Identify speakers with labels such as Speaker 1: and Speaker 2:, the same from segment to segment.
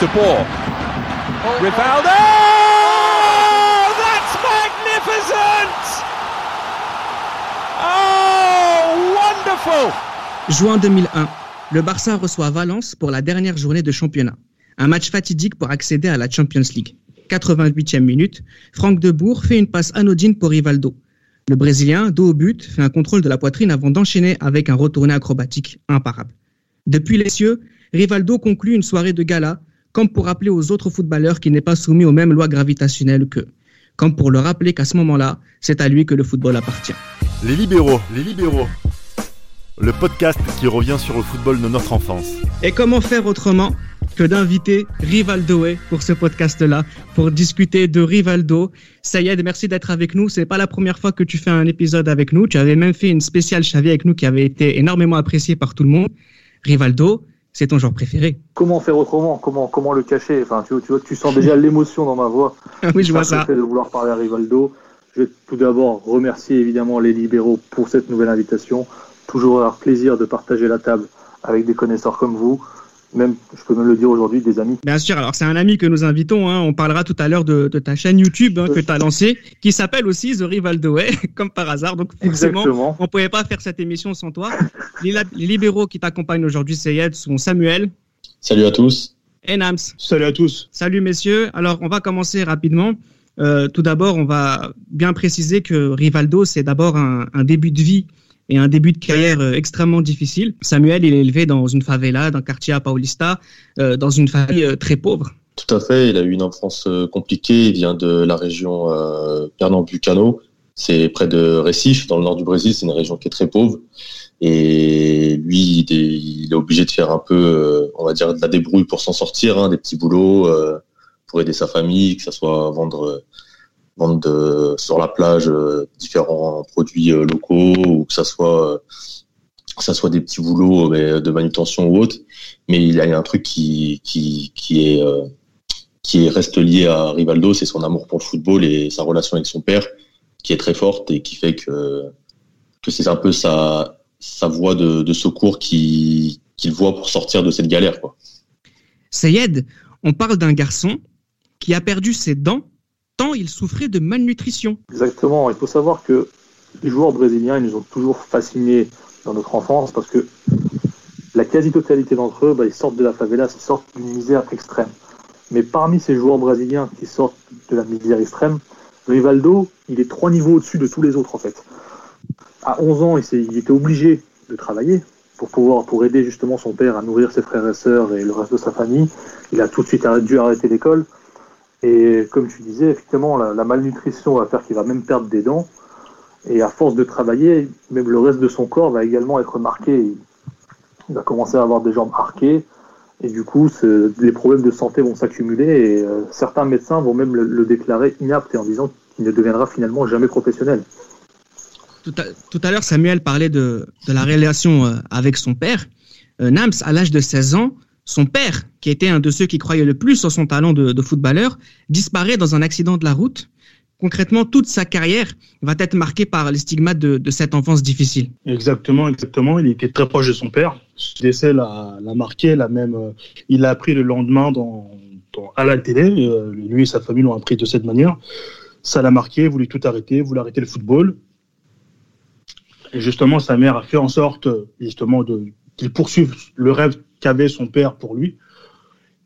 Speaker 1: De Boer. Rivaldo! That's magnificent! Oh, wonderful!
Speaker 2: Juin 2001, le Barça reçoit Valence pour la dernière journée de championnat. Un match fatidique pour accéder à la Champions League. 88e minute, Franck de Boer fait une passe anodine pour Rivaldo. Le Brésilien, dos au but, fait un contrôle de la poitrine avant d'enchaîner avec un retourné acrobatique imparable. Depuis les cieux, Rivaldo conclut une soirée de gala, comme pour rappeler aux autres footballeurs qu'il n'est pas soumis aux mêmes lois gravitationnelles qu'eux. Comme pour leur rappeler qu'à ce moment-là, c'est à lui que le football appartient.
Speaker 3: Les libéraux, les libéraux. Le podcast qui revient sur le football de notre enfance.
Speaker 2: Et comment faire autrement que d'inviter Rivaldo pour ce podcast-là, pour discuter de Rivaldo. Sayed, merci d'être avec nous. C'est pas la première fois que tu fais un épisode avec nous. Tu avais même fait une spéciale Xavier avec nous qui avait été énormément appréciée par tout le monde. Rivaldo, c'est ton genre préféré.
Speaker 4: Comment faire autrement? Comment, comment le cacher? Enfin, tu, tu, vois, tu sens déjà l'émotion dans ma voix.
Speaker 2: oui, je vois ça.
Speaker 4: Le fait de vouloir parler à Rivaldo. Je vais tout d'abord remercier évidemment les libéraux pour cette nouvelle invitation. Toujours un plaisir de partager la table avec des connaisseurs comme vous même, je peux même le dire aujourd'hui, des amis.
Speaker 2: Bien sûr, alors c'est un ami que nous invitons, hein. on parlera tout à l'heure de, ta chaîne YouTube hein, que tu as lancée, qui s'appelle aussi The Rivaldo Way, comme par hasard, donc forcément, on ne pouvait pas faire cette émission sans toi. Les, libéraux qui t'accompagnent aujourd'hui, Sayed, sont Samuel.
Speaker 5: Salut à tous.
Speaker 2: Et Nams.
Speaker 6: Salut à tous.
Speaker 2: Salut messieurs, alors on va commencer rapidement. Euh, tout d'abord, on va bien préciser que Rivaldo, c'est d'abord un, un début de vie et un début de carrière euh, extrêmement difficile. Samuel, il est élevé dans une favela, d'un quartier à Paulista, euh, dans une famille euh, très pauvre.
Speaker 5: Tout à fait, il a eu une enfance compliquée, il vient de la région euh, Pernambucano, c'est près de Recife, dans le nord du Brésil, c'est une région qui est très pauvre. Et lui, il est, obligé de faire un peu, on va dire, de la débrouille pour s'en sortir, hein, des petits boulots pour aider sa famille, que ce soit vendre vendre de, sur la plage euh, différents produits euh, locaux ou que ça soit euh, ça soit des petits boulots de manutention ou autre. Mais il y a un truc qui qui qui est qui reste lié à Rivaldo, c'est son amour pour le football et sa relation avec son père qui est très forte et qui fait que que c'est un peu sa sa voie de, de secours qui qu'il voit pour sortir de cette galère quoi.
Speaker 2: Sayed, on parle d'un garçon qui a perdu ses dents tant il souffrait de malnutrition.
Speaker 4: Exactement, il faut savoir que les joueurs brésiliens, ils nous ont toujours fascinés dans notre enfance parce que la quasi-totalité d'entre eux, bah, ils sortent de la favela, ils sortent d'une misère extrême. Mais parmi ces joueurs brésiliens qui sortent de la misère extrême, Rivaldo, il est trois niveaux au-dessus de tous les autres en fait. À 11 ans, il, était obligé de travailler pour pouvoir pour aider justement son père à nourrir ses frères et sœurs et le reste de sa famille. Il a tout de suite dû arrêter l'école. Et comme tu disais, effectivement, la, malnutrition va faire qu'il va même perdre des dents. Et à force de travailler, même le reste de son corps va également être marqué. Il va commencer à avoir des jambes arquées. Et du coup, les problèmes de santé vont s'accumuler. Et euh, certains médecins vont même le, déclarer inapte en disant qu'il ne deviendra finalement jamais professionnel.
Speaker 2: Tout à, l'heure, Samuel parlait de, la relation euh, avec son père. Euh, Nams, à l'âge de 16 ans, son père, qui était un de ceux qui croyaient le plus sur son talent de, footballeur, disparaît dans un accident de la route. Concrètement, toute sa carrière va être marquée par les stigmates de, cette enfance difficile.
Speaker 6: Exactement, exactement. Il était très proche de son père. Ce décès l'a marqué, l'a même, euh, il l'a appris le lendemain à la télé. Euh, lui et sa famille l'ont appris de cette manière. Ça l'a marqué, voulait tout arrêter, voulait arrêter le football. Et justement, sa mère a fait en sorte, justement, qu'il poursuive le rêve qu'avait son père pour lui.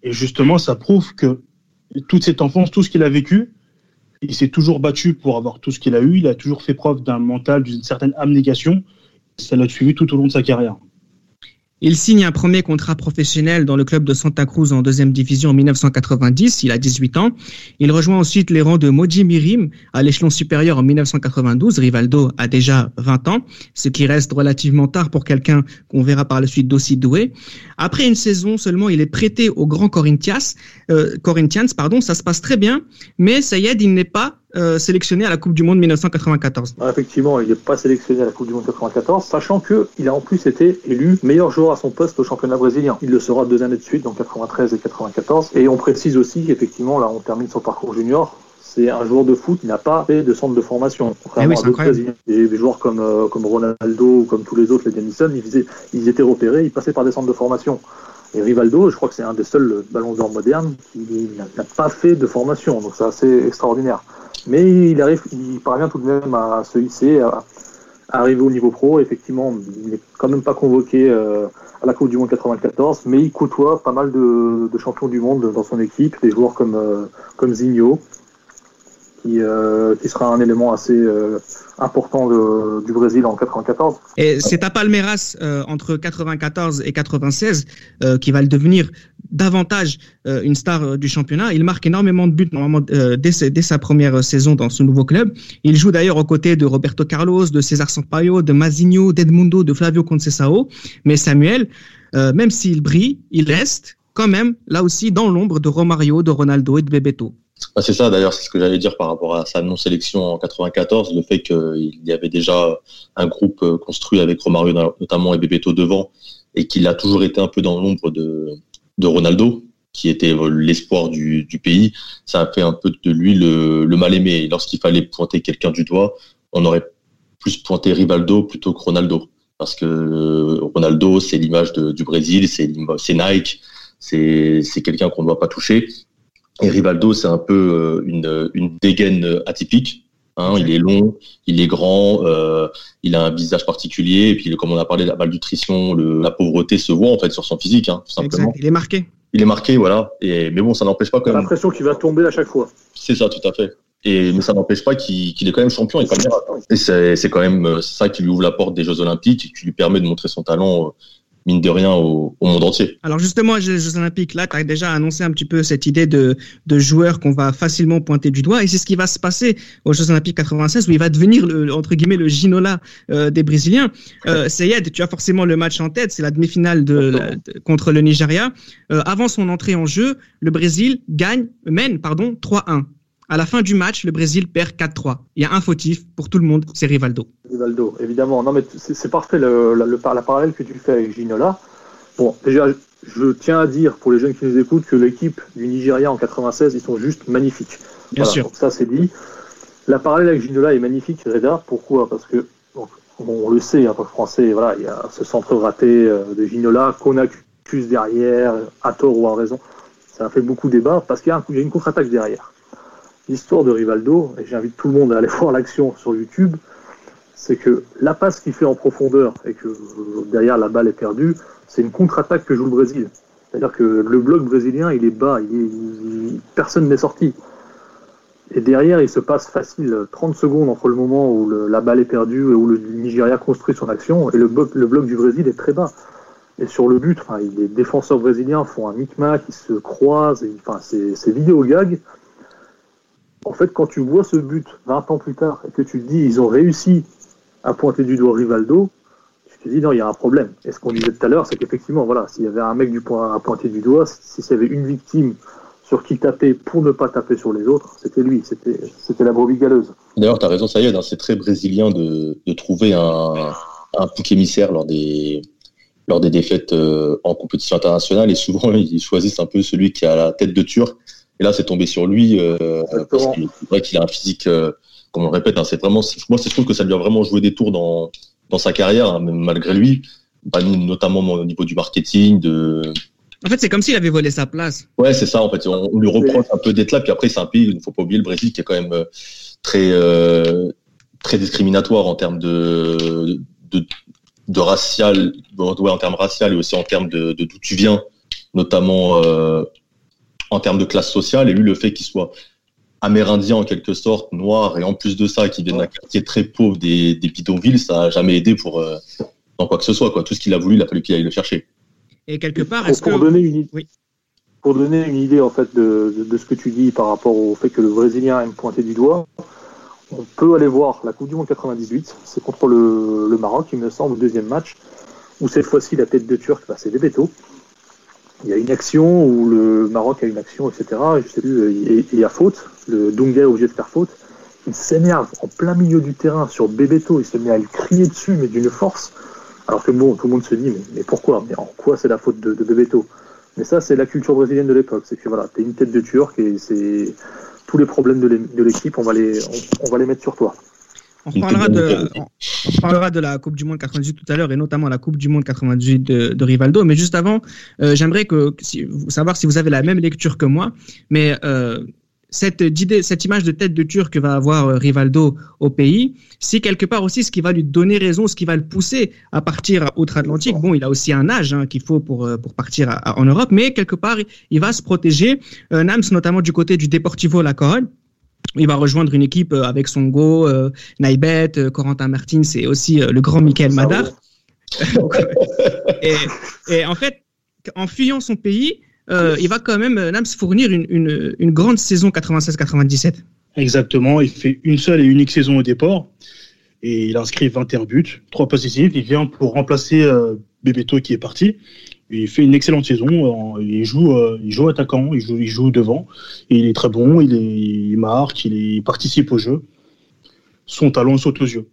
Speaker 6: Et justement, ça prouve que toute cette enfance, tout ce qu'il a vécu, il s'est toujours battu pour avoir tout ce qu'il a eu. Il a toujours fait preuve d'un mental, d'une certaine abnégation. Ça l'a suivi tout au long de sa carrière.
Speaker 2: Il signe un premier contrat professionnel dans le club de Santa Cruz en deuxième division en 1990. Il a 18 ans. Il rejoint ensuite les rangs de Moji Mirim à l'échelon supérieur en 1992. Rivaldo a déjà 20 ans, ce qui reste relativement tard pour quelqu'un qu'on verra par la suite d'aussi doué. Après une saison seulement, il est prêté au Grand Corinthians. Euh, Corinthians, pardon, ça se passe très bien, mais Sayed, il n'est pas euh, sélectionné à la Coupe du Monde 1994.
Speaker 4: Ah, effectivement, il n'est pas sélectionné à la Coupe du Monde 1994, sachant qu'il a en plus été élu meilleur joueur à son poste au championnat brésilien. Il le sera deux années de suite, donc 93 et 94. Et on précise aussi qu'effectivement, là, on termine son parcours junior. C'est un joueur de foot qui n'a pas fait de centre de formation.
Speaker 2: Contrairement eh oui, à d'autres
Speaker 4: Des joueurs comme, euh, comme Ronaldo ou comme tous les autres, les Denison, ils, ils étaient repérés, ils passaient par des centres de formation. Et Rivaldo, je crois que c'est un des seuls ballons d'or modernes qui n'a pas fait de formation, donc c'est assez extraordinaire. Mais il arrive, il parvient tout de même à se hisser, à, arriver au niveau pro. Effectivement, il n'est quand même pas convoqué euh, à la Coupe du Monde 94, mais il côtoie pas mal de, champions du monde dans son équipe, des joueurs comme, euh, comme Zinho, qui, euh, qui sera un élément assez euh, important du Brésil en 94.
Speaker 2: Et c'est à Palmeiras euh, entre 94 et 96 euh, qui va le devenir davantage euh, une star du championnat. Il marque énormément de buts normalement dès, dès, sa première saison dans ce nouveau club. Il joue d'ailleurs aux côtés de Roberto Carlos, de César Sampaio, de Mazinho, d'Edmundo, de Flavio Conceição. Mais Samuel, même s'il brille, il reste quand même là aussi dans l'ombre de Romario, de Ronaldo et de Bebeto.
Speaker 5: Ah, c'est ça, d'ailleurs, c'est ce que j'allais dire par rapport à sa non-sélection en 94, le fait qu'il y avait déjà un groupe euh, construit avec Romario notamment et Bebeto devant, et qu'il a toujours été un peu dans l'ombre de, Ronaldo, qui était euh, l'espoir du, pays. Ça a fait un peu de lui le, le mal aimé. Lorsqu'il fallait pointer quelqu'un du doigt, on aurait plus pointé Rivaldo plutôt que Ronaldo. Parce que euh, Ronaldo, c'est l'image du Brésil, c'est Nike, c'est quelqu'un qu'on ne doit pas toucher. Et Rivaldo, c'est un peu euh, une, une dégaine atypique. Hein, il est long, il est grand, euh, il a un visage particulier, et puis comme on a parlé de la malnutrition, le, la pauvreté se voit en fait sur son physique, hein, tout simplement.
Speaker 2: Il est marqué.
Speaker 5: Il est marqué, voilà. Et, mais bon, ça n'empêche pas quand même.
Speaker 4: l'impression qu'il va tomber à chaque fois.
Speaker 5: C'est ça, tout à fait. Et mais ça n'empêche pas qu'il est quand même champion et, et c'est quand même ça qui lui ouvre la porte des Jeux Olympiques et qui lui permet de montrer son talent euh, mine de rien au, monde entier.
Speaker 2: Alors justement, les Jeux Olympiques, là, tu as déjà annoncé un petit peu cette idée de, de joueur qu'on va facilement pointer du doigt, et c'est ce qui va se passer aux Jeux Olympiques 96, où il va devenir, le, entre guillemets, le Ginola euh, des Brésiliens. Euh, Sayed, tu as forcément le match en tête, c'est la demi-finale de, contre le Nigeria. Euh, avant son entrée en jeu, le Brésil gagne, mène pardon, 3-1. À la fin du match, le Brésil perd 4-3. Il y a un fautif pour tout le monde, c'est Rivaldo.
Speaker 4: Rivaldo, évidemment. Non, mais c'est parfait le, le, la parallèle que tu fais avec Ginola. Bon, déjà, je tiens à dire pour les jeunes qui nous écoutent que l'équipe du Nigeria en 96, ils sont juste magnifiques.
Speaker 2: Bien sûr.
Speaker 4: Donc ça, c'est dit. La parallèle avec Ginola est magnifique, Reda. Pourquoi? Parce que, on le sait, en tant que Français, voilà, il y a ce centre raté euh, de Ginola qu'on accuse derrière, à tort ou à raison. Ça a fait beaucoup de débat parce qu'il y a une contre-attaque derrière l'histoire de Rivaldo, et j'invite tout le monde à aller voir l'action sur YouTube, c'est que la passe qu'il fait en profondeur et que derrière la balle est perdue, c'est une contre-attaque que joue le Brésil. C'est-à-dire que le bloc brésilien, il est bas, personne n'est sorti. Et derrière, il se passe facile 30 secondes entre le moment où la balle est perdue et où le Nigeria construit son action, et le bloc, du Brésil est très bas. Et sur le but, les défenseurs brésiliens font un micmac, ils se croisent, enfin, c'est vidéo gag en fait, quand tu vois ce but 20 ans plus tard et que tu te dis ils ont réussi à pointer du doigt Rivaldo, tu te dis non, il y a un problème. Et ce qu'on disait tout à l'heure, c'est qu'effectivement, voilà, s'il y avait un mec du point à pointer du doigt, si y avait une victime sur qui taper pour ne pas taper sur les autres, c'était lui, c'était la brebis galeuse.
Speaker 5: D'ailleurs, tu as raison, ça y est, hein, c'est très brésilien de, trouver un, un émissaire lors des, lors des défaites euh, en compétition internationale et souvent ils choisissent un peu celui qui a la tête de turc et là, c'est tombé sur lui euh, parce qu'il vrai qu'il a un physique, euh, comme on le répète, hein, c'est vraiment. Moi, je trouve que ça lui a vraiment joué des tours dans dans sa carrière, hein, même malgré lui, bah, notamment au niveau du marketing, de.
Speaker 2: En fait, c'est comme s'il avait volé sa place.
Speaker 5: Ouais, c'est ça. En fait, on, lui reproche un peu d'être là. Puis après, c'est un pays, il ne faut pas oublier le Brésil, qui est quand même euh, très euh, très discriminatoire en termes de de, de racial, ouais, en termes racial et aussi en termes de d'où tu viens, notamment euh, en termes de classe sociale. Et lui, le fait qu'il soit amérindien en quelque sorte, noir, et en plus de ça, qu'il vienne d'un quartier très pauvre des, des bidonvilles, ça n'a jamais aidé pour euh, dans quoi que ce soit. Quoi. Tout ce qu'il a voulu, il a fallu qu'il aille le chercher.
Speaker 2: Et quelque part, est-ce
Speaker 4: pour,
Speaker 2: que...
Speaker 4: donner une idée, pour donner une idée en fait de, de, ce que tu dis par rapport au fait que le Brésilien aime pointer du doigt, on peut aller voir la Coupe du Monde 98. C'est contre le, le, Maroc, il me semble, le deuxième match, où cette fois-ci la tête de Turc, bah, c'est Bebeto il y a une action où le Maroc a une action, etc. Je sais plus, il y a faute. Le Dunga est obligé de faire faute. Il s'énerve en plein milieu du terrain sur Bebeto. Il se met à le crier dessus, mais d'une force. Alors que bon, tout le monde se dit, mais, pourquoi? Mais en quoi c'est la faute de, de Bebeto? Mais ça, c'est la culture brésilienne de l'époque. C'est que voilà, t'es une tête de Turc et c'est tous les problèmes de l'équipe, on va les, on, va les mettre sur toi.
Speaker 2: On parlera, de, on parlera de la Coupe du Monde 98 tout à l'heure et notamment la Coupe du Monde 98 de, de Rivaldo. Mais juste avant, euh, j'aimerais que, si, savoir si vous avez la même lecture que moi. Mais euh, cette, idée, cette image de tête de Turc que va avoir euh, Rivaldo au pays, si quelque part aussi ce qui va lui donner raison, ce qui va le pousser à partir outre-Atlantique. Bon, il a aussi un âge hein, qu'il faut pour, pour partir en Europe, mais quelque part, il va se protéger. Nams, notamment du côté du Deportivo La Corogne il va rejoindre une équipe euh, avec son go, euh, Naibet, euh, Corentin Martins et aussi le grand Michael Madar. et, en fait, en fuyant son pays, il va quand même Nams fournir une, une, une grande saison 96-97.
Speaker 6: Exactement, il fait une seule et unique saison au départ et il inscrit 21 buts, 3 passes décisives. Il vient pour remplacer Bebeto qui est parti il fait une excellente saison. Il joue, euh, il joue attaquant, il joue, il joue devant. il est très bon, il, est, marque, il, participe au jeu. Son talent saute aux yeux.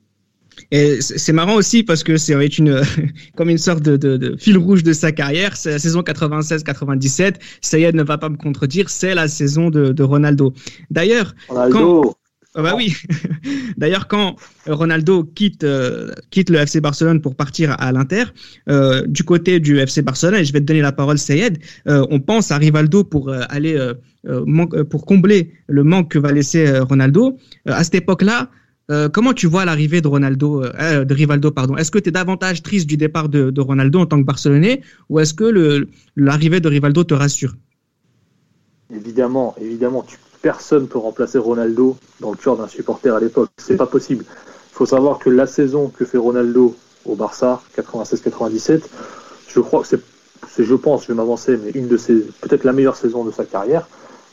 Speaker 2: Et c'est marrant aussi parce que c'est une comme une sorte de, fil rouge de sa carrière. C'est la saison 96-97. Sayed ne va pas me contredire. C'est la saison de, Ronaldo. D'ailleurs, quand ah bah oui. D'ailleurs, quand Ronaldo quitte, euh, quitte le FC Barcelone pour partir à l'Inter, euh, du côté du FC Barcelone, et je vais te donner la parole, Sayed, euh, on pense à Rivaldo pour aller pour combler le manque que va laisser Ronaldo. à cette époque-là, comment tu vois l'arrivée de Ronaldo, de Rivaldo, pardon? Est-ce que tu es davantage triste du départ de, Ronaldo en tant que Barcelonais, ou est-ce que l'arrivée de Rivaldo te rassure?
Speaker 4: Évidemment, évidemment, personne peut remplacer Ronaldo dans le cœur d'un supporter à l'époque. C'est pas possible. Il faut savoir que la saison que fait Ronaldo au Barça, 96-97, je crois que c'est, je pense, je vais m'avancer, mais une de ses, peut-être la meilleure saison de sa carrière.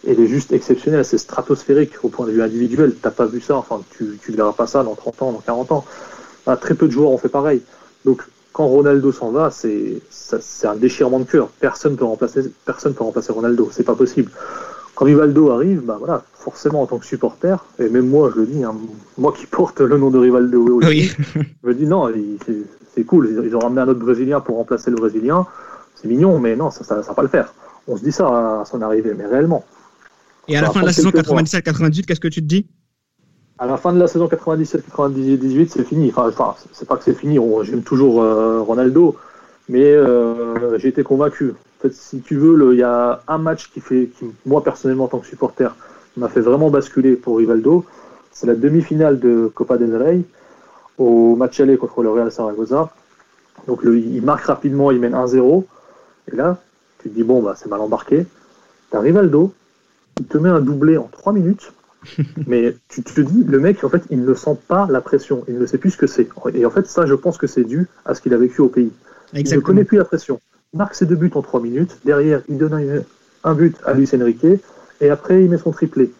Speaker 4: Elle est juste exceptionnelle, c'est stratosphérique au point de vue individuel. T'as pas vu ça, enfin, tu, ne verras pas ça dans 30 ans, dans 40 ans. Ah, très peu de joueurs ont fait pareil. Donc, quand Ronaldo s'en va, c'est, c'est un déchirement de cœur. Personne peut remplacer, personne peut remplacer Ronaldo. C'est pas possible quand Rivaldo arrive, bah voilà, forcément en tant que supporter, et même moi je le dis, hein, moi qui porte le nom de Rivaldo oui. je me dis non, c'est cool, ils ont ramené un autre Brésilien pour remplacer le Brésilien, c'est mignon, mais non, ça ne va pas le faire. On se dit ça à son arrivée, mais réellement.
Speaker 2: Et à la fin de la saison 97-98, qu'est-ce que tu te dis?
Speaker 4: À la fin de la saison 97-98, c'est fini. Enfin, c'est pas que c'est fini, j'aime toujours euh, Ronaldo, mais euh, j'ai été convaincu si tu veux, il y a un match qui fait, qui, moi personnellement en tant que supporter, m'a fait vraiment basculer pour Rivaldo. C'est la demi-finale de Copa del Rey au match aller contre le Real Saragossa. Donc il marque rapidement, il mène 1-0. Et là, tu te dis, bon, bah, c'est mal embarqué. T'as Rivaldo, il te met un doublé en 3 minutes. mais tu, te dis, le mec, en fait, il ne sent pas la pression. Il ne sait plus ce que c'est. Et en fait, ça, je pense que c'est dû à ce qu'il a vécu au pays. Il ne connaît plus la pression marque ses deux buts en trois minutes. Derrière, il donne un but à Luis Enrique. Et après, il met son triplé.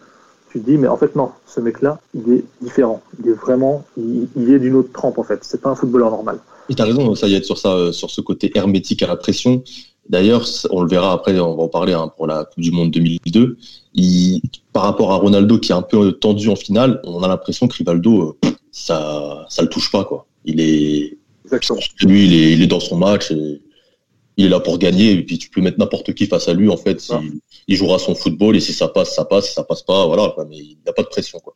Speaker 4: Tu te dis, mais en fait, non, ce mec-là, il est différent. Il est vraiment, il, est d'une autre trempe, en fait. C'est pas un footballeur normal.
Speaker 5: Et as raison, ça y est, sur ça, euh, sur ce côté hermétique à la pression. D'ailleurs, on le verra après, on va en parler hein, pour la Coupe du Monde 2002. Il, par rapport à Ronaldo qui est un peu tendu en finale, on a l'impression que Rivaldo, euh, ça, ça le touche pas, quoi. Il est, Exactement. lui, il est, il est dans son match et il est là pour gagner et puis tu peux mettre n'importe qui face à lui en fait il, jouera son football et si ça passe ça passe si ça passe pas voilà mais il n'a pas de pression quoi.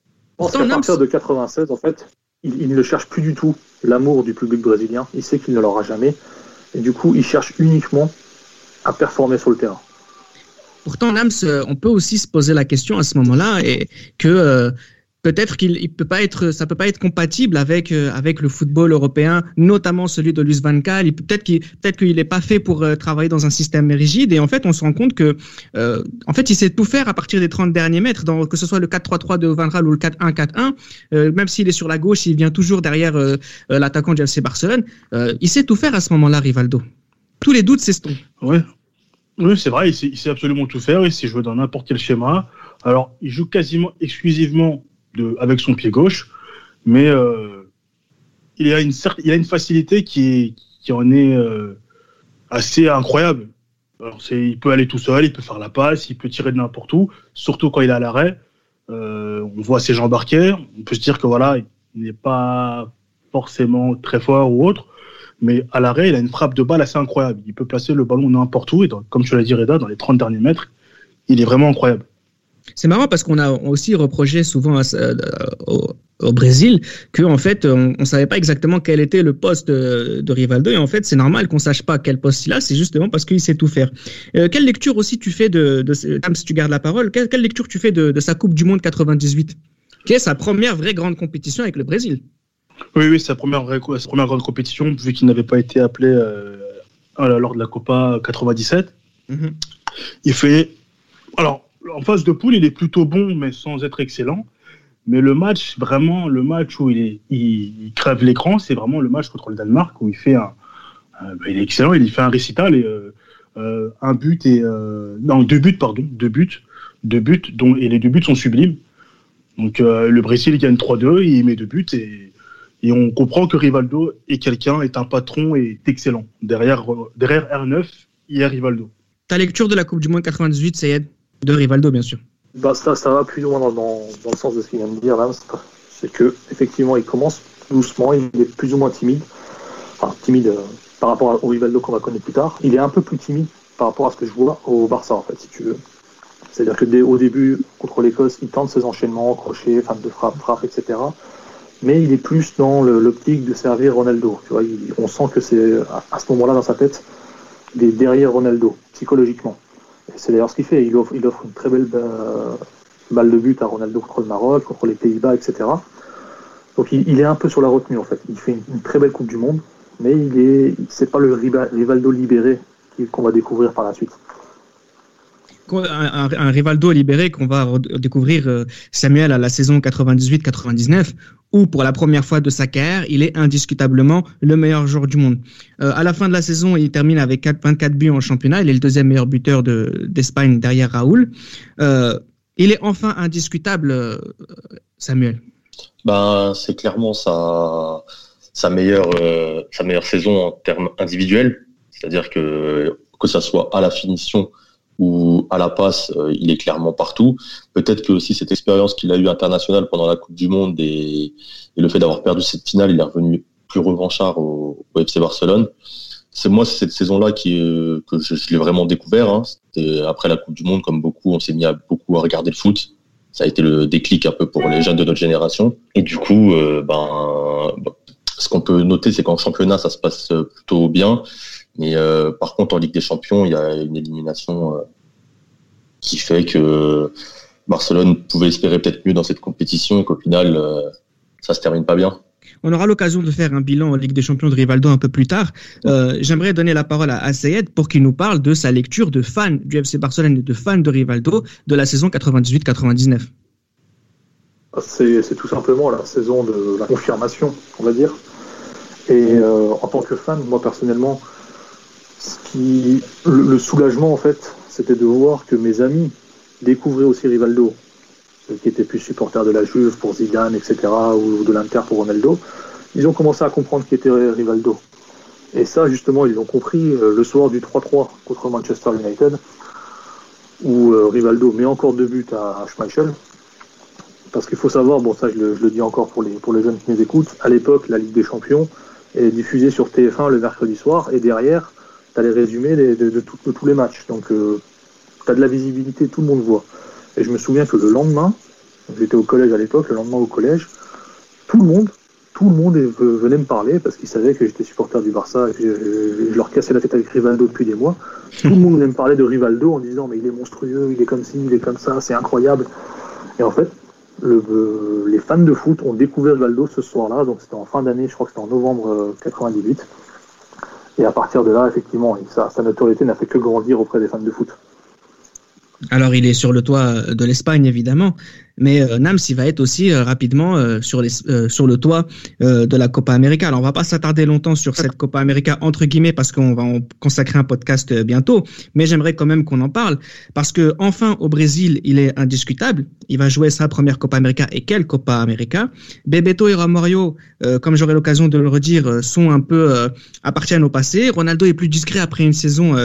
Speaker 4: qu'à partir de 96 en fait il, ne cherche plus du tout l'amour du public brésilien il sait qu'il ne l'aura jamais et du coup il cherche uniquement à performer sur le terrain.
Speaker 2: Pourtant, Nams, on peut aussi se poser la question à ce moment-là et que euh, peut-être qu'il peut pas être, ça peut pas être compatible avec euh, avec le football européen, notamment celui de Luis Van Gaal. Peut-être qu'il peut-être qu'il n'est pas fait pour euh, travailler dans un système rigide. Et en fait, on se rend compte que euh, en fait, il sait tout faire à partir des 30 derniers mètres, que ce soit le 4-3-3 de Van Gaal ou le 4-1-4-1. même s'il est sur la gauche, il vient toujours derrière l'attaquant du FC Barcelone. il sait tout faire à ce moment-là, Rivaldo. Tous les doutes s'estompent.
Speaker 6: Ouais. Oui, c'est vrai, il sait, il sait, absolument tout faire, il sait jouer dans n'importe quel schéma. Alors, il joue quasiment exclusivement avec son pied gauche, mais euh, il, a une il a une facilité qui, qui en est euh, assez incroyable. Alors il peut aller tout seul, il peut faire la passe, il peut tirer de n'importe où, surtout quand il est à l'arrêt. Euh, on voit ses jambes arquées, on peut se dire que voilà, il n'est pas forcément très fort ou autre, mais à l'arrêt, il a une frappe de balle assez incroyable. Il peut placer le ballon n'importe où, et comme tu l'as dit, Reda, dans les 30 derniers mètres, il est vraiment incroyable.
Speaker 2: C'est marrant parce qu'on a aussi reproché souvent euh, au, Brésil que en fait on, ne savait pas exactement quel était le poste de, Rivaldo et en fait c'est normal qu'on sache pas quel poste il a, c'est justement parce qu'il sait tout faire. Euh, quelle lecture aussi tu fais de, de si tu gardes la parole, quelle, lecture tu fais de, sa Coupe du Monde 98, qui est sa première vraie grande compétition avec le Brésil?
Speaker 6: Oui, oui, sa première vraie, sa première grande compétition vu qu'il n'avait pas été appelé euh, lors de la Copa 97. Mhm. Il fait alors en phase de poule, il est plutôt bon, mais sans être excellent. Mais le match, vraiment, le match où il, crève l'écran, c'est vraiment le match contre le Danemark où il fait un. Euh, bah, il est excellent, il fait un récital et euh, euh, un but et. non, deux buts, pardon, deux buts. Deux buts, dont, et les deux buts sont sublimes. Donc le Brésil gagne 3-2, il met deux buts et, et on comprend que Rivaldo est quelqu'un, est un patron et est excellent. Derrière, derrière R9, il y a Rivaldo.
Speaker 2: Ta lecture de la Coupe du Monde 98, Sayed? De Rivaldo, bien sûr.
Speaker 4: Bah, ça, ça va plus ou moins dans, le sens de ce qu'il vient de dire, là. C'est que effectivement, il commence doucement, il est plus ou moins timide. Enfin, timide euh, par rapport au Rivaldo qu'on va connaître plus tard. Il est un peu plus timide par rapport à ce que je vois au Barça, en fait, si tu veux. C'est-à-dire que dès, au début, contre l'Écosse, il tente ses enchaînements, crochets, fin de frappe, frappe, etc. Mais il est plus dans l'optique de servir Ronaldo. Tu vois, on sent que c'est à ce moment-là dans sa tête, il est derrière Ronaldo, psychologiquement. C'est d'ailleurs ce qu'il fait. Il offre, une très belle euh, balle de but à Ronaldo contre le Maroc, contre les Pays-Bas, etc. Donc il, est un peu sur la retenue en fait. Il fait une, très belle Coupe du Monde, mais il est, c'est pas le Rivaldo libéré qu'on va découvrir par la suite
Speaker 2: un, Rivaldo libéré qu'on va découvrir euh, Samuel à la saison 98-99 où pour la première fois de sa carrière, il est indiscutablement le meilleur joueur du monde. Euh, à la fin de la saison, il termine avec 4, 24 buts en championnat. Il est le deuxième meilleur buteur d'Espagne derrière Raoul. Euh, il est enfin indiscutable, Samuel.
Speaker 5: Ben, c'est clairement sa, sa, meilleure, sa meilleure saison en termes individuels. C'est-à-dire que que ça soit à la finition où à la passe, euh, il est clairement partout. Peut-être que aussi cette expérience qu'il a eue internationale pendant la Coupe du Monde et, le fait d'avoir perdu cette finale, il est revenu plus revanchard au, FC Barcelone. C'est moi, c'est cette saison-là qui, que je, l'ai vraiment découvert. Hein. après la Coupe du Monde, comme beaucoup, on s'est mis à beaucoup à regarder le foot. Ça a été le déclic un peu pour les jeunes de notre génération. Et du coup, euh, ben, ce qu'on peut noter, c'est qu'en championnat, ça se passe plutôt bien. Mais euh, par contre, en Ligue des Champions, il y a une élimination euh, qui fait que Barcelone pouvait espérer peut-être mieux dans cette compétition et qu'au final, euh, ça se termine pas bien.
Speaker 2: On aura l'occasion de faire un bilan en Ligue des Champions de Rivaldo un peu plus tard. J'aimerais donner la parole à, Sayed pour qu'il nous parle de sa lecture de fan du FC Barcelone et de fan de Rivaldo de la saison 98-99.
Speaker 4: C'est tout simplement la saison de la confirmation, on va dire. Et en tant que fan, moi personnellement, qui, le, soulagement en fait, c'était de voir que mes amis découvraient aussi Rivaldo, ceux qui étaient plus supporters de la Juve pour Zidane, etc., ou de l'Inter pour Ronaldo, ils ont commencé à comprendre qui était Rivaldo. Et ça, justement, ils l'ont compris euh, le soir du 3-3 contre Manchester United, où euh, Rivaldo met encore deux buts à, Schmeichel. Parce qu'il faut savoir, bon ça je le, dis encore pour les, pour les jeunes qui nous écoutent, à l'époque la Ligue des Champions est diffusée sur TF1 le mercredi soir, et derrière, tu as les résumés de, tous les matchs. Donc, euh, tu as de la visibilité, tout le monde voit. Et je me souviens que le lendemain, j'étais au collège à l'époque, le lendemain au collège, tout le monde, tout le monde venait me parler parce qu'ils savaient que j'étais supporter du Barça et que je, leur cassais la tête avec Rivaldo depuis des mois. Tout le monde venait me parler de Rivaldo en disant mais il est monstrueux, il est comme ci, il est comme ça, c'est incroyable. Et en fait, les fans de foot ont découvert Rivaldo ce soir-là, donc c'était en fin d'année, je crois que c'était en novembre 98. Et à partir de là, effectivement, sa notoriété n'a fait que grandir auprès des fans de foot.
Speaker 2: Alors, il est sur le toit de l'Espagne, évidemment, mais euh, Nams, il va être aussi euh, rapidement euh, sur le toit de la Copa América. Alors, on va pas s'attarder longtemps sur cette Copa América, entre guillemets, parce qu'on va en consacrer un podcast bientôt, mais j'aimerais quand même qu'on en parle, parce que enfin, au Brésil, il est indiscutable. Il va jouer sa première Copa América, et quelle Copa América? Bebeto et Romario, comme j'aurai l'occasion de le redire, sont un peu appartiennent au passé. Ronaldo est plus discret après une saison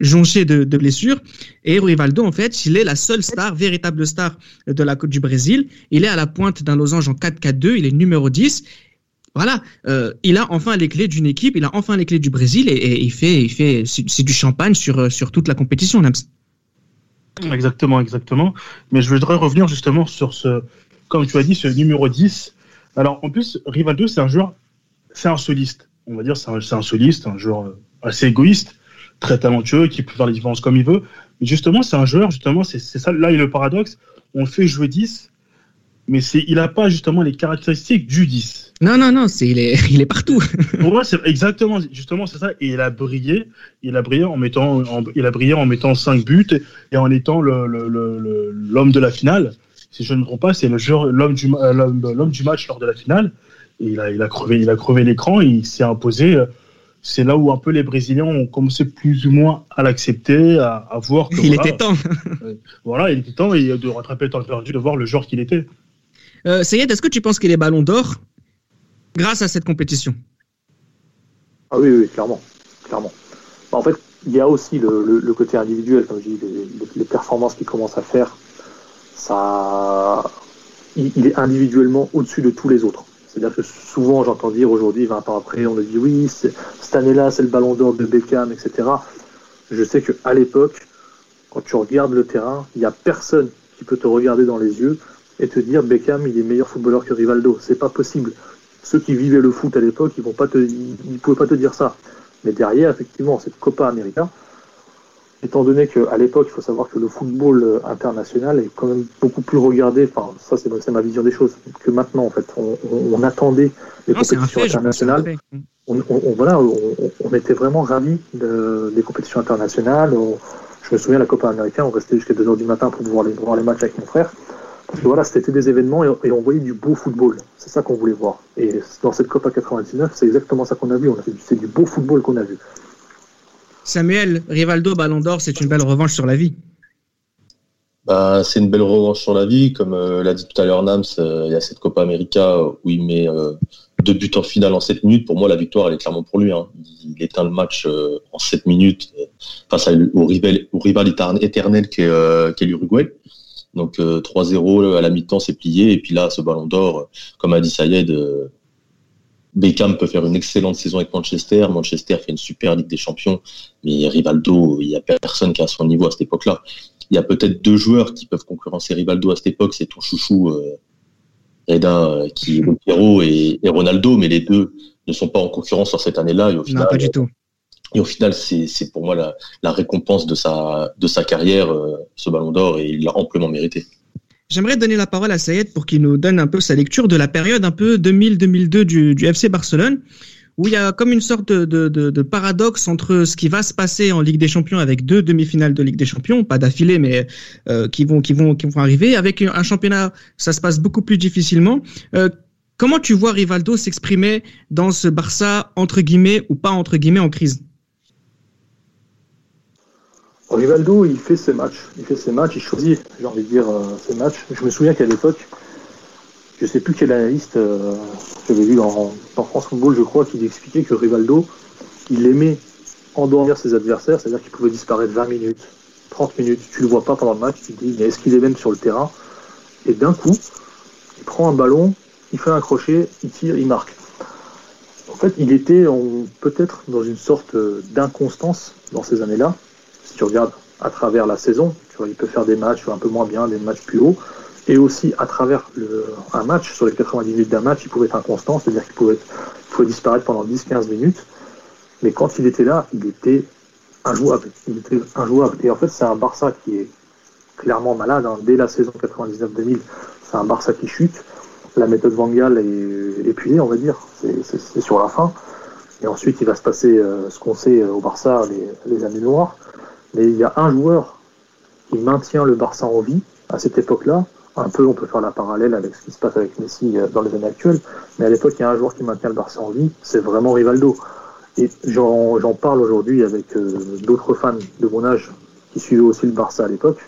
Speaker 2: jonché de, blessures. Et Rivaldo, en fait, il est la seule star, véritable star de la Côte du Brésil. Il est à la pointe d'un losange en 4-4-2, il est numéro 10. Voilà, euh, il a enfin les clés d'une équipe, il a enfin les clés du Brésil et, il fait, il fait, c'est du champagne sur, sur toute la compétition.
Speaker 6: Exactement, exactement. Mais je voudrais revenir justement sur ce, comme tu as dit, ce numéro 10. Alors, en plus, Rivaldo, c'est un joueur, c'est un soliste. On va dire, c'est un, un, soliste, un joueur assez égoïste, très talentueux, qui peut faire la différence comme il veut. Mais justement, c'est un joueur, justement, c'est ça, là, il y a le paradoxe. On le fait jouer 10, mais c'est, il n'a pas justement les caractéristiques du 10.
Speaker 2: Non, non, non, c'est, il, est, il est partout.
Speaker 6: Pour moi, c'est exactement, justement, c'est ça. Et il a brillé, il a brillé en mettant, en, il a brillé en mettant 5 buts et en étant le, le, le, l'homme de la finale. Si je ne me trompe pas, c'est le joueur, l'homme du, l'homme, l'homme du match lors de la finale. Et il a, il a crevé, il a crevé l'écran, il s'est imposé. C'est là où un peu les Brésiliens ont commencé plus ou moins à l'accepter, à, à voir que.
Speaker 2: Il
Speaker 6: voilà,
Speaker 2: était temps.
Speaker 6: voilà, il était temps et de rattraper le temps perdu, de voir le joueur qu'il était.
Speaker 2: Euh, Sayed, est-ce que tu penses qu'il est ballon d'or grâce à cette compétition?
Speaker 4: Ah oui, oui, clairement. clairement. En fait, il y a aussi le, le, le côté individuel, comme je dis, les, les, performances qu'il commence à faire. Ça, il, il est individuellement au-dessus de tous les autres. C'est-à-dire que souvent, j'entends dire aujourd'hui, 20 ans après, on me dit oui, cette année-là, c'est le ballon d'or de Beckham, etc. Je sais qu'à l'époque, quand tu regardes le terrain, il n'y a personne qui peut te regarder dans les yeux et te dire Beckham, il est meilleur footballeur que Rivaldo. C'est pas possible. Ceux qui vivaient le foot à l'époque, ils ne pouvaient pas te dire ça. Mais derrière, effectivement, cette Copa América, étant donné qu'à l'époque, il faut savoir que le football international est quand même beaucoup plus regardé, enfin, ça c'est ma vision des choses, que maintenant en fait. On, on, on attendait les non, compétitions fait, internationales. On, on, voilà, on, était vraiment ravis de, des compétitions internationales. je me souviens, la Copa Américaine, on restait jusqu'à 2h du matin pour pouvoir les, voir les matchs avec mon frère. Parce que voilà, c'était des événements et, et, on voyait du beau football. C'est ça qu'on voulait voir. Et dans cette Copa 99, c'est exactement ça qu'on a vu. C'est du beau football qu'on a vu.
Speaker 2: Samuel, Rivaldo, Ballon d'Or, c'est une belle revanche sur la vie.
Speaker 5: Bah, c'est une belle revanche sur la vie. Comme euh, l'a dit tout à l'heure Nams, euh, il y a cette Copa América où il met euh, deux buts en finale en 7 minutes. Pour moi, la victoire, elle est clairement pour lui. Hein. Il éteint le match en 7 minutes face au, rival, éternel qu'est qu l'Uruguay. Donc 3-0 à la mi-temps, c'est plié. Et puis là, ce ballon d'or, comme a dit Sayed, Beckham peut faire une excellente saison avec Manchester. Manchester fait une super Ligue des Champions. Mais Rivaldo, il n'y a personne qui a son niveau à cette époque-là. Il y a peut-être deux joueurs qui peuvent concurrencer Rivaldo à cette époque. C'est ton chouchou euh, Reda, qui est Piero et, et, Ronaldo. Mais les deux ne sont pas en concurrence sur cette année-là. Et au final,
Speaker 2: non, pas du tout.
Speaker 5: Et au final, c'est pour moi la, la, récompense de sa, de sa carrière, euh, ce ballon d'or, et il l'a amplement mérité.
Speaker 2: J'aimerais donner la parole à Sayed pour qu'il nous donne un peu sa lecture de la période un peu 2000-2002 du, du, FC Barcelone, où il y a comme une sorte de, de, de, paradoxe entre ce qui va se passer en Ligue des Champions avec deux demi-finales de Ligue des Champions, pas d'affilée, mais euh, qui vont qui vont qui vont arriver, avec un championnat, ça se passe beaucoup plus difficilement. Euh, comment tu vois Rivaldo s'exprimer dans ce Barça entre guillemets ou pas entre guillemets en crise?
Speaker 4: Rivaldo, il fait ses matchs. Il fait ses matchs, il choisit, j'ai envie de dire, euh, ses matchs. Je me souviens qu'à l'époque, je ne sais plus quel analyste euh, j'avais vu dans, dans, France Football, je crois, qui expliquait que Rivaldo, il aimait endormir ses adversaires, c'est-à-dire qu'il pouvait disparaître 20 minutes, 30 minutes. Tu le vois pas pendant le match, tu te dis, mais est-ce qu'il est même sur le terrain? Et d'un coup, il prend un ballon, il fait un crochet, il tire, il marque. En fait, il était peut-être dans une sorte d'inconstance dans ces années-là, si tu regardes à travers la saison, il peut faire des matchs un peu moins bien, des matchs plus hauts, et aussi à travers un match, sur les 90 minutes d'un match, il pouvait être inconstant, c'est-à-dire qu'il pouvait, disparaître pendant 10-15 minutes, mais quand il était là, il était injouable. Il. Et en fait, c'est un Barça qui est clairement malade. Hein. Dès la saison 99-2000, c'est un Barça qui chute. La méthode Van Gaal est épuisée, on va dire. C'est sur la fin. Et ensuite, il va se passer euh, ce qu'on sait au Barça, les, les années noires. Mais il y a un joueur qui maintient le Barça en vie à cette époque-là. Un peu, on peut faire la parallèle avec ce qui se passe avec Messi dans les années actuelles. Mais à l'époque, il y a un joueur qui maintient le Barça en vie, c'est vraiment Rivaldo. Et j'en parle aujourd'hui avec euh, d'autres fans de mon âge qui suivaient aussi le Barça à l'époque.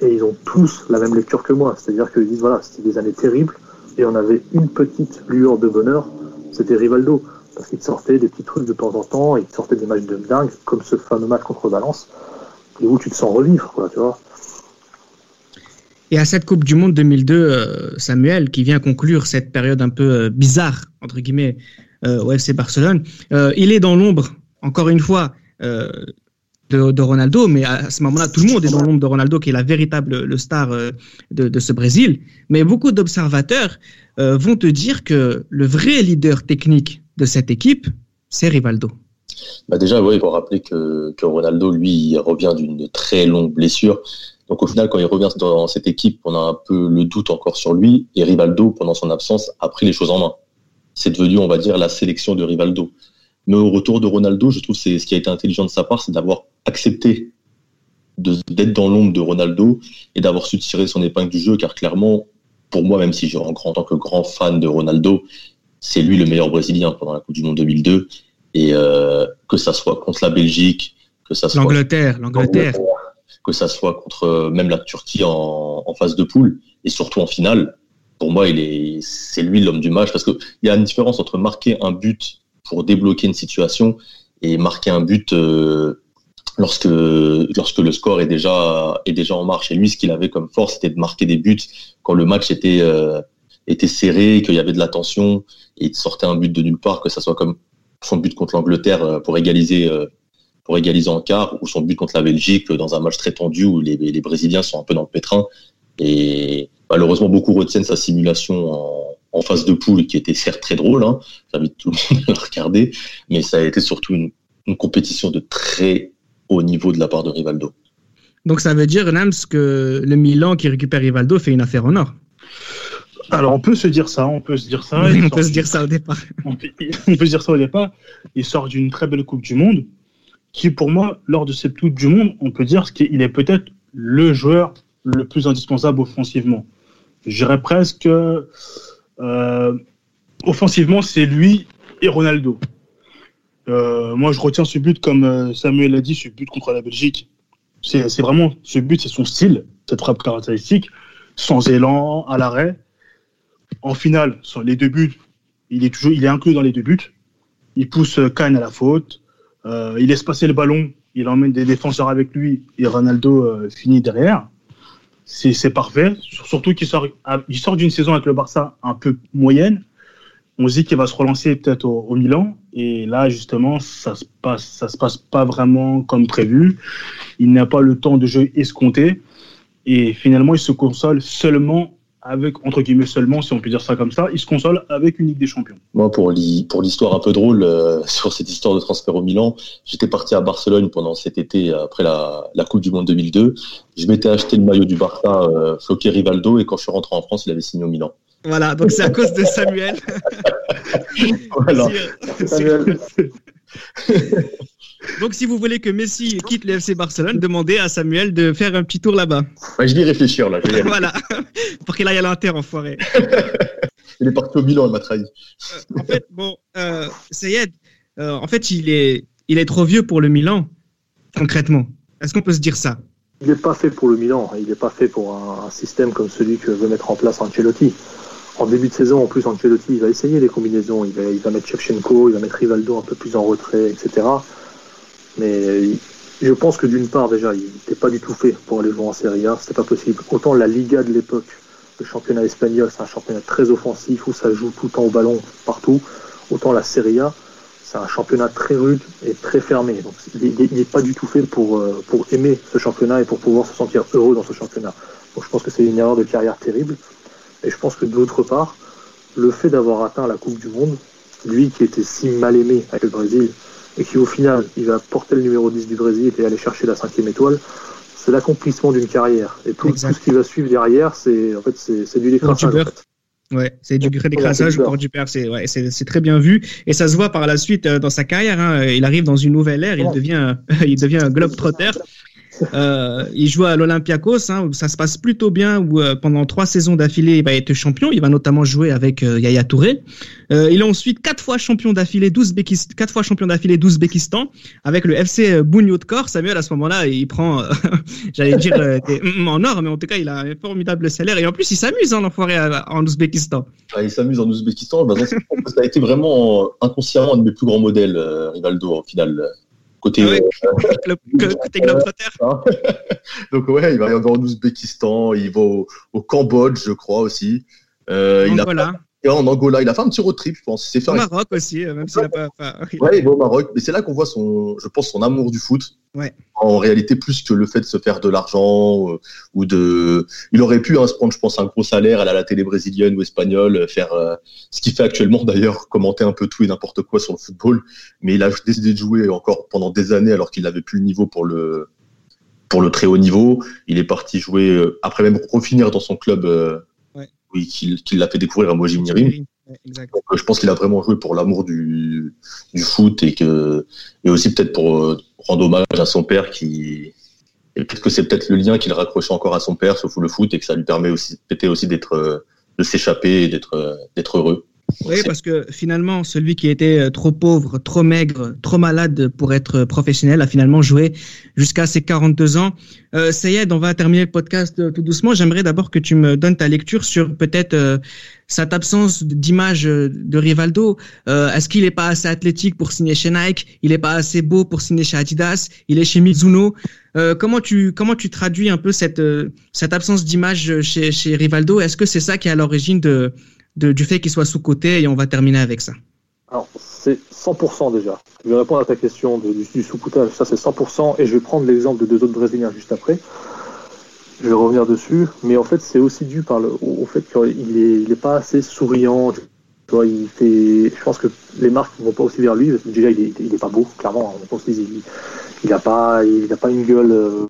Speaker 4: Et ils ont tous la même lecture que moi. C'est-à-dire qu'ils disent, voilà, c'était des années terribles. Et on avait une petite lueur de bonheur, c'était Rivaldo parce qu'il sortait des petits trucs de temps en temps, il sortait des matchs de dingue, comme ce fameux match contre Valence, et où tu te sens revivre, tu vois.
Speaker 2: Et à cette Coupe du Monde 2002, euh, Samuel, qui vient conclure cette période un peu euh, bizarre, entre guillemets, euh, au FC Barcelone, il est dans l'ombre, encore une fois, de, Ronaldo, mais à ce moment-là, tout le monde est dans l'ombre de Ronaldo, qui est la véritable le star de, ce Brésil. Mais beaucoup d'observateurs vont te dire que le vrai leader technique de cette équipe, c'est Rivaldo.
Speaker 5: Bah déjà, ouais, il faut rappeler que, que Ronaldo, lui, revient d'une très longue blessure. Donc au final, quand il revient dans cette équipe, on a un peu le doute encore sur lui. Et Rivaldo, pendant son absence, a pris les choses en main. C'est devenu, on va dire, la sélection de Rivaldo. Mais au retour de Ronaldo, je trouve que ce qui a été intelligent de sa part, c'est d'avoir accepté d'être dans l'ombre de Ronaldo et d'avoir su tirer son épingle du jeu, car clairement, pour moi, même si je en tant que grand fan de Ronaldo, c'est lui le meilleur Brésilien pendant la Coupe du Monde 2002. Et euh, que ça soit contre la Belgique, que ça soit
Speaker 2: l'Angleterre, l'Angleterre,
Speaker 5: que ça soit contre euh, même la Turquie en, en phase de poule et surtout en finale. Pour moi, il est, c'est lui l'homme du match parce que il y a une différence entre marquer un but pour débloquer une situation et marquer un but euh, lorsque lorsque le score est déjà est déjà en marche. Et lui, ce qu'il avait comme force, c'était de marquer des buts quand le match était euh, était serré, qu'il y avait de la tension et il sortait un but de nulle part, que ça soit comme son but contre l'Angleterre euh, pour égaliser pour égaliser en quart ou son but contre la Belgique dans un match très tendu où les, les Brésiliens sont un peu dans le pétrin. Et malheureusement, beaucoup retiennent sa simulation en, phase de poule qui était certes très drôle, hein, j'invite tout le monde à le regarder, mais ça a été surtout une, compétition de très haut niveau de la part de Rivaldo.
Speaker 2: Donc ça veut dire, Nams, que le Milan qui récupère Rivaldo fait une affaire en or
Speaker 6: alors on peut se dire ça, on peut se dire ça.
Speaker 2: on peut se dire ça au départ.
Speaker 6: On peut, se dire ça au départ. Il sort d'une très belle Coupe du Monde, qui pour moi, lors de cette Coupe du Monde, on peut dire qu'il est peut-être le joueur le plus indispensable offensivement. Je dirais presque euh, offensivement, c'est lui et Ronaldo. Euh, moi, je retiens ce but, comme euh, Samuel l'a dit, ce but contre la Belgique. C'est vraiment ce but, c'est son style, cette frappe caractéristique, sans élan, à l'arrêt. En finale, sur les deux buts, il est toujours, il est inclus dans les deux buts. Il pousse Kane à la faute. il laisse passer le ballon. Il emmène des défenseurs avec lui et Ronaldo finit derrière c'est parfait. Surtout qu'il sort, il sort d'une saison avec le Barça un peu moyenne. On se dit qu'il va se relancer peut-être au, Milan. Et là, justement, ça se passe, ça se passe pas vraiment comme prévu. Il n'a pas le temps de jeu escompté. Et finalement, il se console seulement avec, entre guillemets seulement, si on peut dire ça comme ça, il se console avec une Ligue des Champions.
Speaker 5: Moi, pour l'histoire un peu drôle, euh, sur cette histoire de transfert au Milan, j'étais parti à Barcelone pendant cet été, après la, la Coupe du Monde 2002. Je m'étais acheté le maillot du Barça, euh, floqué Rivaldo, et quand je suis rentré en France, il avait signé au Milan.
Speaker 2: Voilà, donc c'est à cause de Samuel. voilà. Samuel. Donc, si vous voulez que Messi quitte le FC Barcelone, demandez à Samuel de faire un petit tour là-bas.
Speaker 5: je vais y réfléchir là.
Speaker 2: voilà, pour qu'il aille à l'Inter, enfoiré.
Speaker 5: il est parti au Milan, il m'a trahi.
Speaker 2: Euh, en fait, bon, euh, Sayed, euh, en fait, il est, il est trop vieux pour le Milan, concrètement. Est-ce qu'on peut se dire ça?
Speaker 4: Il n'est pas fait pour le Milan. Il n'est pas fait pour un, système comme celui que veut mettre en place Ancelotti en début de saison, en plus, Ancelotti, il va essayer les combinaisons. Il va, il va mettre Shevchenko, il va mettre Rivaldo un peu plus en retrait, etc. Mais je pense que d'une part, déjà, il n'était pas du tout fait pour aller jouer en Serie A, c'est pas possible. Autant la Liga de l'époque, le championnat espagnol, c'est un championnat très offensif où ça joue tout le temps au ballon partout. Autant la Serie A, c'est un championnat très rude et très fermé. Donc il n'est pas du tout fait pour, euh, pour aimer ce championnat et pour pouvoir se sentir heureux dans ce championnat. Donc je pense que c'est une erreur de carrière terrible. Et je pense que d'autre part, le fait d'avoir atteint la Coupe du Monde, lui qui était si mal aimé avec le Brésil, et qui au final, il va porter le numéro 10 du Brésil et aller chercher la cinquième étoile, c'est l'accomplissement d'une carrière. Et tout, ce qui va suivre derrière, c'est en fait, c'est du décrassage.
Speaker 2: Ouais, c'est du décrassage au du père, c'est ouais, c'est très bien vu et ça se voit par la suite euh, dans sa carrière. Hein. Il arrive dans une nouvelle ère, il devient il devient un globe trotter euh, il joue à l'Olympiakos, hein, où ça se passe plutôt bien, où euh, pendant trois saisons d'affilée, il va être champion. Il va notamment jouer avec euh, Yaya Touré. il est ensuite quatre fois champion d'affilée d'Ouzbékistan, d'Ouzbékistan avec le FC Corps. Samuel, à ce moment-là, il prend, j'allais dire en or, mais en tout cas, il a un formidable salaire et en plus, il s'amuse, hein, l'enfoiré en Ouzbékistan.
Speaker 5: Ah, il s'amuse en Ouzbékistan. Bah, ça a été vraiment inconsciemment un de mes plus grands modèles, Rivaldo, au final côté,
Speaker 2: ah côté hein.
Speaker 5: Donc ouais, il va y avoir en Ouzbékistan, il va au, Cambodge, je crois aussi.
Speaker 2: Euh, il, a,
Speaker 5: Et en Angola, il a fait un petit road trip, je pense.
Speaker 2: Au Maroc aussi, même s'il n'a pas.
Speaker 5: Ouais, il va au Maroc. Mais c'est là qu'on voit son, je pense, son amour du foot.
Speaker 2: Ouais.
Speaker 5: En réalité, plus que le fait de se faire de l'argent euh, ou de. Il aurait pu hein, se prendre, je pense, un gros salaire, aller à la télé brésilienne ou espagnole, faire euh, ce qu'il fait actuellement d'ailleurs, commenter un peu tout et n'importe quoi sur le football. Mais il a décidé de jouer encore pendant des années alors qu'il n'avait plus le niveau pour le pour le très haut niveau. Il est parti jouer euh, après même refinir dans son club. Oui, qu'il l'a fait découvrir à Mojim Nirim. Donc, je pense qu'il a vraiment joué pour l'amour du, du foot et que et aussi peut-être pour rendre hommage à son père qui et peut-être que c'est peut-être le lien qu'il raccrochait encore à son père sauf le foot et que ça lui permet aussi peut-être aussi d'être de s'échapper et d'être d'être heureux.
Speaker 2: Oui, parce que finalement, celui qui était trop pauvre, trop maigre, trop malade pour être professionnel a finalement joué jusqu'à ses 42 ans. Euh, Sayed, on va terminer le podcast tout doucement. J'aimerais d'abord que tu me donnes ta lecture sur peut-être euh, cette absence d'image de Rivaldo. Euh, Est-ce qu'il n'est pas assez athlétique pour signer chez Nike? Il n'est pas assez beau pour signer chez Adidas? Il est chez Mizuno. Euh, comment tu comment tu traduis un peu cette cette absence d'image chez chez Rivaldo? Est-ce que c'est ça qui est à l'origine de du fait qu'il soit sous-côté et on va terminer avec ça
Speaker 4: Alors, c'est 100% déjà. Je vais répondre à ta question du, sous-coutage, ça c'est 100%, et je vais prendre l'exemple de deux autres Brésiliens juste après. Je vais revenir dessus, mais en fait c'est aussi dû par le, au, fait qu'il est, il est pas assez souriant. Il fait, je pense que les marques ne vont pas aussi vers lui, parce que déjà il est, il est pas beau, clairement. On pense qu'il il a pas, a pas une gueule euh,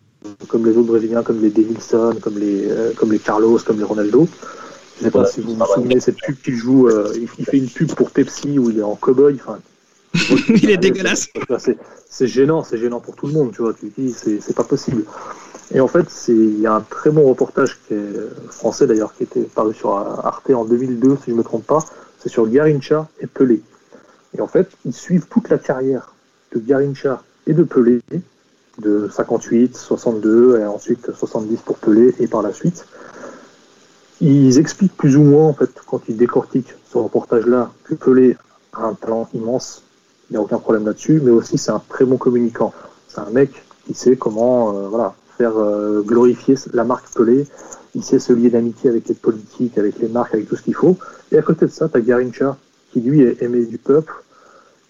Speaker 4: comme les autres Brésiliens, comme les Denilson, comme les, euh, comme les Carlos, comme les Ronaldo. Je sais pas si vous vous souvenez cette pub qu'il joue. Euh, il, fait une pub pour Pepsi où il est en cowboy. Enfin,
Speaker 2: il est dégueulasse.
Speaker 4: C'est gênant, c'est gênant pour tout le monde. Tu vois, tu dis c'est pas possible. Et en fait, il y a un très bon reportage qui est français d'ailleurs, qui était paru sur Arte en 2002, si je me trompe pas. C'est sur Garincha et Pelé. Et en fait, ils suivent toute la carrière de Garincha et de Pelé, de 58, 62 et ensuite 70 pour Pelé et par la suite. Ils expliquent plus ou moins, en fait, quand ils décortiquent ce reportage-là, que Pelé a un talent immense, il n'y a aucun problème là-dessus, mais aussi c'est un très bon communicant. C'est un mec qui sait comment euh, voilà, faire euh, glorifier la marque Pelé, il sait se lier d'amitié avec les politiques, avec les marques, avec tout ce qu'il faut. Et à côté de ça, tu as Garincha, qui lui est aimé du peuple,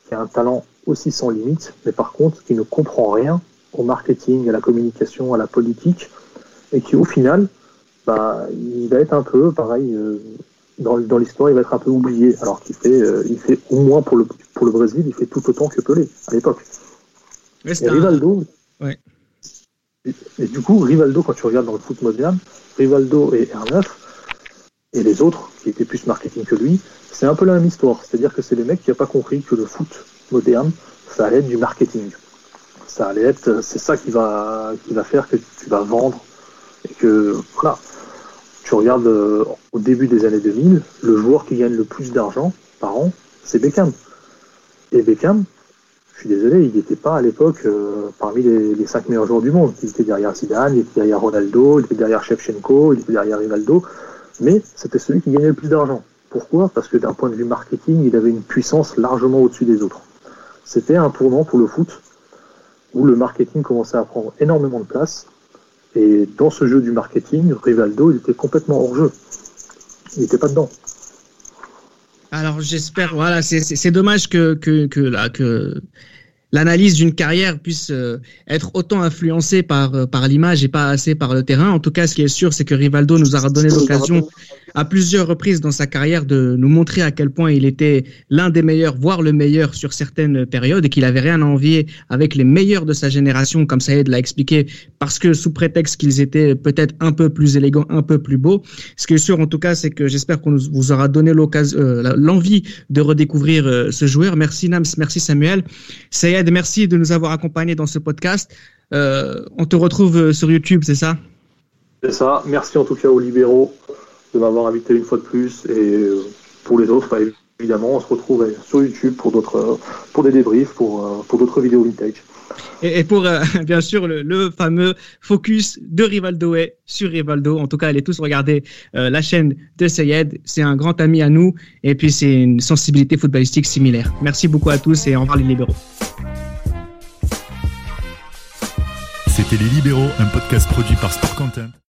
Speaker 4: qui a un talent aussi sans limite, mais par contre qui ne comprend rien au marketing, à la communication, à la politique, et qui au final bah, il va être un peu pareil euh, dans, dans l'histoire, il va être un peu oublié, alors qu'il fait, euh, il fait au moins pour le, pour le Brésil, il fait tout autant que Pelé à l'époque. Et Rivaldo,
Speaker 2: ouais.
Speaker 4: et, et, du coup, Rivaldo, quand tu regardes dans le foot moderne, Rivaldo et R9 et les autres qui étaient plus marketing que lui, c'est un peu la même histoire. C'est-à-dire que c'est les mecs qui n'ont pas compris que le foot moderne, ça allait être du marketing. Ça allait être, c'est ça qui va, qui va faire que tu vas vendre et que voilà tu regardes euh, au début des années 2000, le joueur qui gagne le plus d'argent par an, c'est Beckham. Et Beckham, je suis désolé, il n'était pas à l'époque euh, parmi les, cinq meilleurs joueurs du monde. Il était derrière Zidane, il était derrière Ronaldo, il était derrière Shevchenko, il était derrière Rivaldo, mais c'était celui qui gagnait le plus d'argent. Pourquoi? Parce que d'un point de vue marketing, il avait une puissance largement au-dessus des autres. C'était un tournant pour le foot où le marketing commençait à prendre énormément de place et dans ce jeu du marketing, Rivaldo, il était complètement hors jeu. Il n'était pas dedans.
Speaker 2: Alors j'espère, voilà, c'est dommage que, que, que, là, que l'analyse d'une carrière puisse euh, être autant influencée par, euh, par l'image et pas assez par le terrain. En tout cas, ce qui est sûr, c'est que Rivaldo nous a donné l'occasion à plusieurs reprises dans sa carrière de nous montrer à quel point il était l'un des meilleurs, voire le meilleur sur certaines périodes et qu'il avait rien à envier avec les meilleurs de sa génération, comme Saïd l'a expliqué, parce que sous prétexte qu'ils étaient peut-être un peu plus élégants, un peu plus beaux. Ce qui est sûr, en tout cas, c'est que j'espère qu'on vous aura donné l'occasion, euh, l'envie de redécouvrir euh, ce joueur. Merci Nams, merci Samuel. Saïd, merci de nous avoir accompagnés dans ce podcast. Euh, on te retrouve sur YouTube, c'est ça?
Speaker 4: C'est ça. Merci en tout cas aux libéraux de m'avoir invité une fois de plus. Et pour les autres, bah, évidemment, on se retrouve sur YouTube pour d'autres, pour des débriefs, pour, pour d'autres vidéos vintage.
Speaker 2: Et, et pour euh, bien sûr le, le, fameux focus de Rivaldo sur Rivaldo. En tout cas, allez tous regarder euh, la chaîne de Sayed. C'est un grand ami à nous et puis c'est une sensibilité footballistique similaire. Merci beaucoup à tous et au revoir les libéraux.
Speaker 3: C'était Les Libéraux, un podcast produit par Sport Content.